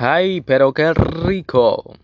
¡Ay, pero qué rico!